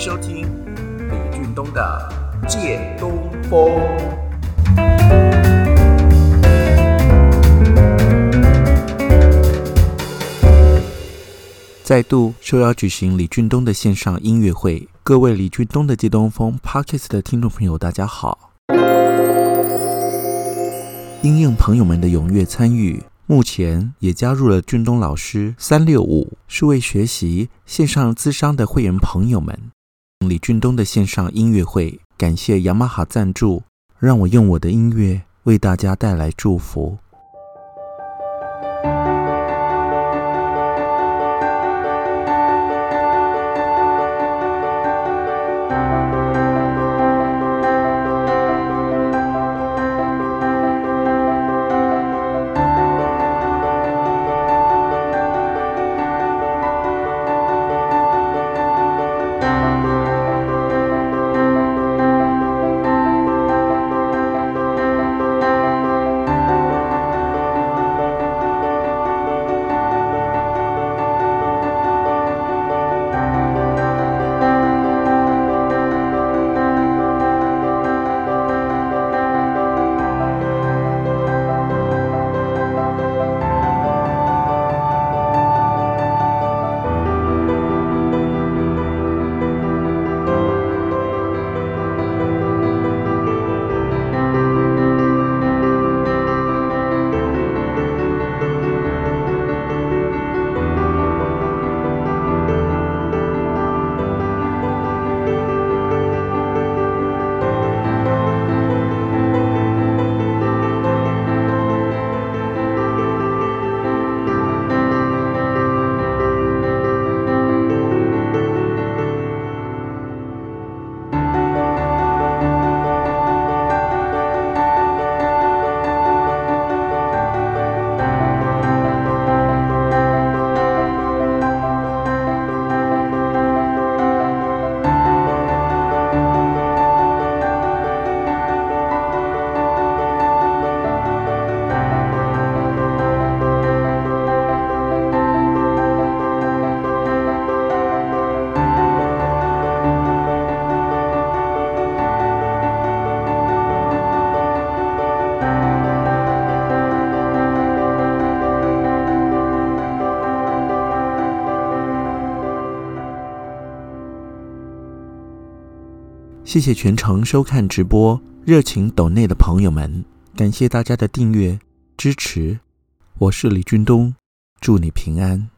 收听李俊东的《借东风》。再度受邀举行李俊东的线上音乐会，各位李俊东的《借东风》Podcast 的听众朋友，大家好！因应朋友们的踊跃参与，目前也加入了俊东老师三六五数位学习线上资商的会员朋友们。李俊东的线上音乐会，感谢雅马哈赞助，让我用我的音乐为大家带来祝福。谢谢全程收看直播、热情抖内的朋友们，感谢大家的订阅支持。我是李军东，祝你平安。